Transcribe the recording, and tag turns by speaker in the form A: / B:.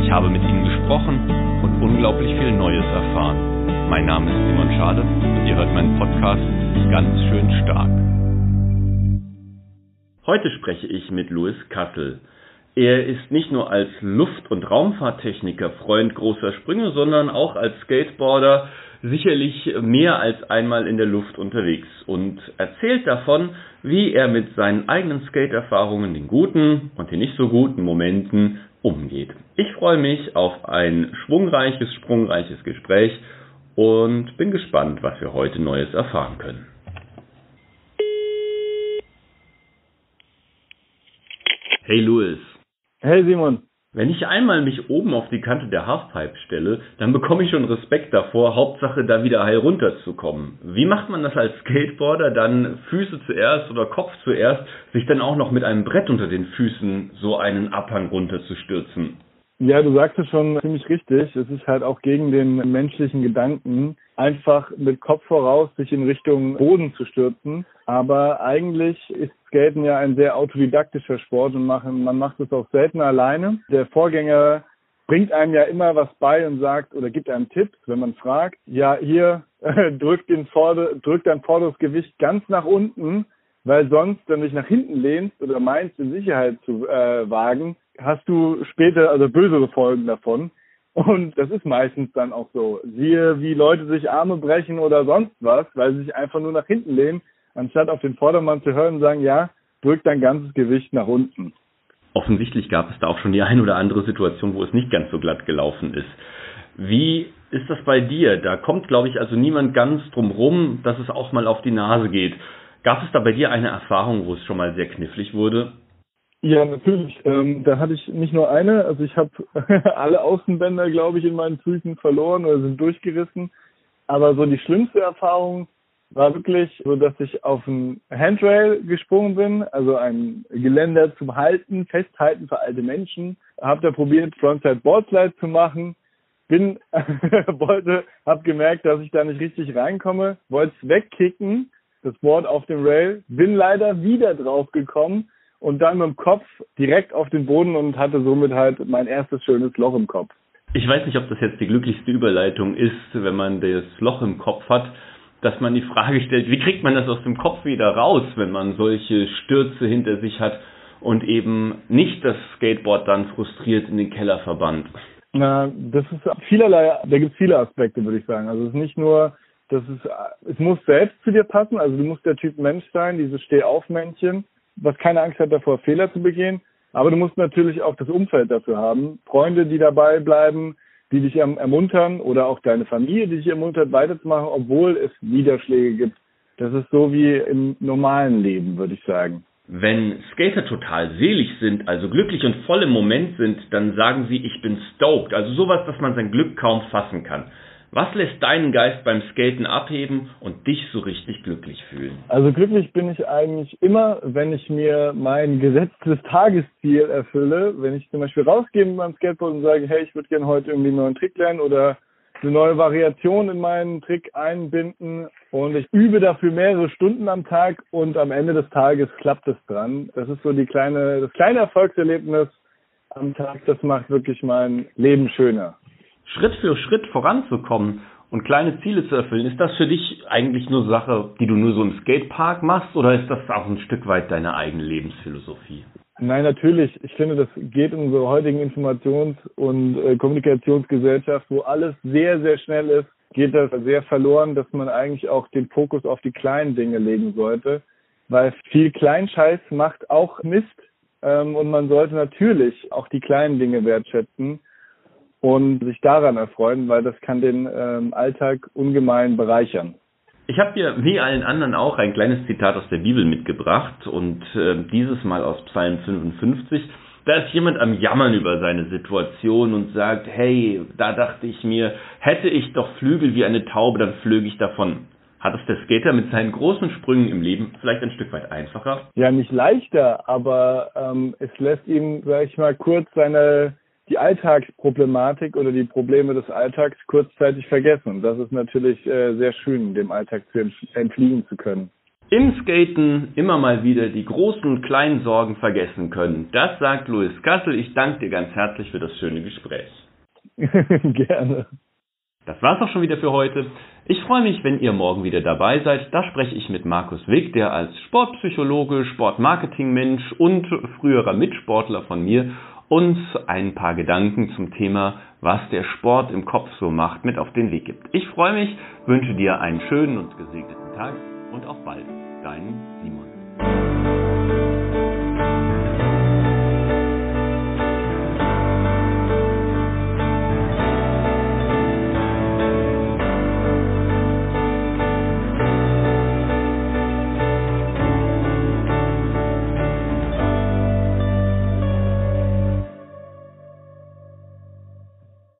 A: Ich habe mit ihnen gesprochen und unglaublich viel Neues erfahren. Mein Name ist Simon Schade und ihr hört meinen Podcast ganz schön stark. Heute spreche ich mit Louis Kassel. Er ist nicht nur als Luft- und Raumfahrttechniker Freund großer Sprünge, sondern auch als Skateboarder sicherlich mehr als einmal in der Luft unterwegs und erzählt davon, wie er mit seinen eigenen Skate-Erfahrungen, den guten und den nicht so guten Momenten umgeht. Ich freue mich auf ein schwungreiches, sprungreiches Gespräch und bin gespannt, was wir heute Neues erfahren können. Hey Louis.
B: Hey Simon.
A: Wenn ich einmal mich oben auf die Kante der Halfpipe stelle, dann bekomme ich schon Respekt davor, Hauptsache da wieder heil runterzukommen. Wie macht man das als Skateboarder, dann Füße zuerst oder Kopf zuerst, sich dann auch noch mit einem Brett unter den Füßen so einen Abhang runterzustürzen?
B: Ja, du sagst es schon ziemlich richtig. Es ist halt auch gegen den menschlichen Gedanken, einfach mit Kopf voraus sich in Richtung Boden zu stürzen. Aber eigentlich ist Skaten ja ein sehr autodidaktischer Sport und machen, man macht es auch selten alleine. Der Vorgänger bringt einem ja immer was bei und sagt oder gibt einem Tipps, wenn man fragt, ja, hier drückt den Vorder drückt dein vorderes Gewicht ganz nach unten, weil sonst, wenn du dich nach hinten lehnst oder meinst, in Sicherheit zu äh, wagen, hast du später also bösere Folgen davon. Und das ist meistens dann auch so. Siehe, wie Leute sich Arme brechen oder sonst was, weil sie sich einfach nur nach hinten lehnen, anstatt auf den Vordermann zu hören und sagen, ja, drück dein ganzes Gewicht nach unten.
A: Offensichtlich gab es da auch schon die ein oder andere Situation, wo es nicht ganz so glatt gelaufen ist. Wie ist das bei dir? Da kommt, glaube ich, also niemand ganz drum rum, dass es auch mal auf die Nase geht. Gab es da bei dir eine Erfahrung, wo es schon mal sehr knifflig wurde?
B: Ja, natürlich. Ähm, da hatte ich nicht nur eine, also ich habe alle Außenbänder, glaube ich, in meinen Füßen verloren oder sind durchgerissen. Aber so die schlimmste Erfahrung war wirklich so, dass ich auf ein Handrail gesprungen bin, also ein Geländer zum Halten, Festhalten für alte Menschen. Hab da probiert, Frontside Boardslide zu machen. Bin, wollte, hab gemerkt, dass ich da nicht richtig reinkomme, wollte es wegkicken, das Board auf dem Rail, bin leider wieder drauf gekommen und dann mit dem Kopf direkt auf den Boden und hatte somit halt mein erstes schönes Loch im Kopf.
A: Ich weiß nicht, ob das jetzt die glücklichste Überleitung ist, wenn man das Loch im Kopf hat, dass man die Frage stellt, wie kriegt man das aus dem Kopf wieder raus, wenn man solche Stürze hinter sich hat und eben nicht das Skateboard dann frustriert in den Keller verbannt?
B: Na, das ist vielerlei, da gibt es viele Aspekte, würde ich sagen. Also es ist nicht nur, das ist, es muss selbst zu dir passen, also du musst der Typ Mensch sein, dieses Stehaufmännchen, was keine Angst hat davor, Fehler zu begehen. Aber du musst natürlich auch das Umfeld dafür haben. Freunde, die dabei bleiben, die dich ermuntern oder auch deine Familie, die dich ermuntert, weiterzumachen, obwohl es Niederschläge gibt. Das ist so wie im normalen Leben, würde ich sagen.
A: Wenn Skater total selig sind, also glücklich und voll im Moment sind, dann sagen sie, ich bin stoked. Also sowas, dass man sein Glück kaum fassen kann. Was lässt deinen Geist beim Skaten abheben und dich so richtig glücklich fühlen?
B: Also glücklich bin ich eigentlich immer, wenn ich mir mein gesetztes Tagesziel erfülle. Wenn ich zum Beispiel rausgehe mit meinem Skateboard und sage, hey, ich würde gerne heute irgendwie einen neuen Trick lernen oder eine neue Variation in meinen Trick einbinden und ich übe dafür mehrere Stunden am Tag und am Ende des Tages klappt es dran. Das ist so die kleine, das kleine Erfolgserlebnis am Tag, das macht wirklich mein Leben schöner.
A: Schritt für Schritt voranzukommen und kleine Ziele zu erfüllen, ist das für dich eigentlich nur Sache, die du nur so im Skatepark machst oder ist das auch ein Stück weit deine eigene Lebensphilosophie?
B: Nein, natürlich. Ich finde, das geht in unserer heutigen Informations- und äh, Kommunikationsgesellschaft, wo alles sehr, sehr schnell ist, geht das sehr verloren, dass man eigentlich auch den Fokus auf die kleinen Dinge legen sollte, weil viel Kleinscheiß macht auch Mist ähm, und man sollte natürlich auch die kleinen Dinge wertschätzen und sich daran erfreuen, weil das kann den ähm, Alltag ungemein bereichern.
A: Ich habe dir wie allen anderen auch ein kleines Zitat aus der Bibel mitgebracht und äh, dieses Mal aus Psalm 55. Da ist jemand am Jammern über seine Situation und sagt, hey, da dachte ich mir, hätte ich doch Flügel wie eine Taube, dann flöge ich davon. Hat es der Skater mit seinen großen Sprüngen im Leben vielleicht ein Stück weit einfacher?
B: Ja, nicht leichter, aber ähm, es lässt ihm, sag ich mal, kurz seine die Alltagsproblematik oder die Probleme des Alltags kurzzeitig vergessen. Das ist natürlich äh, sehr schön, dem Alltag zu entfliehen zu können
A: im Skaten immer mal wieder die großen und kleinen Sorgen vergessen können. Das sagt Louis Kassel. Ich danke dir ganz herzlich für das schöne Gespräch.
B: Gerne.
A: Das war's auch schon wieder für heute. Ich freue mich, wenn ihr morgen wieder dabei seid. Da spreche ich mit Markus Wick, der als Sportpsychologe, Sportmarketingmensch und früherer Mitsportler von mir uns ein paar Gedanken zum Thema, was der Sport im Kopf so macht, mit auf den Weg gibt. Ich freue mich, wünsche dir einen schönen und gesegneten Tag und auf bald. Dein Simon.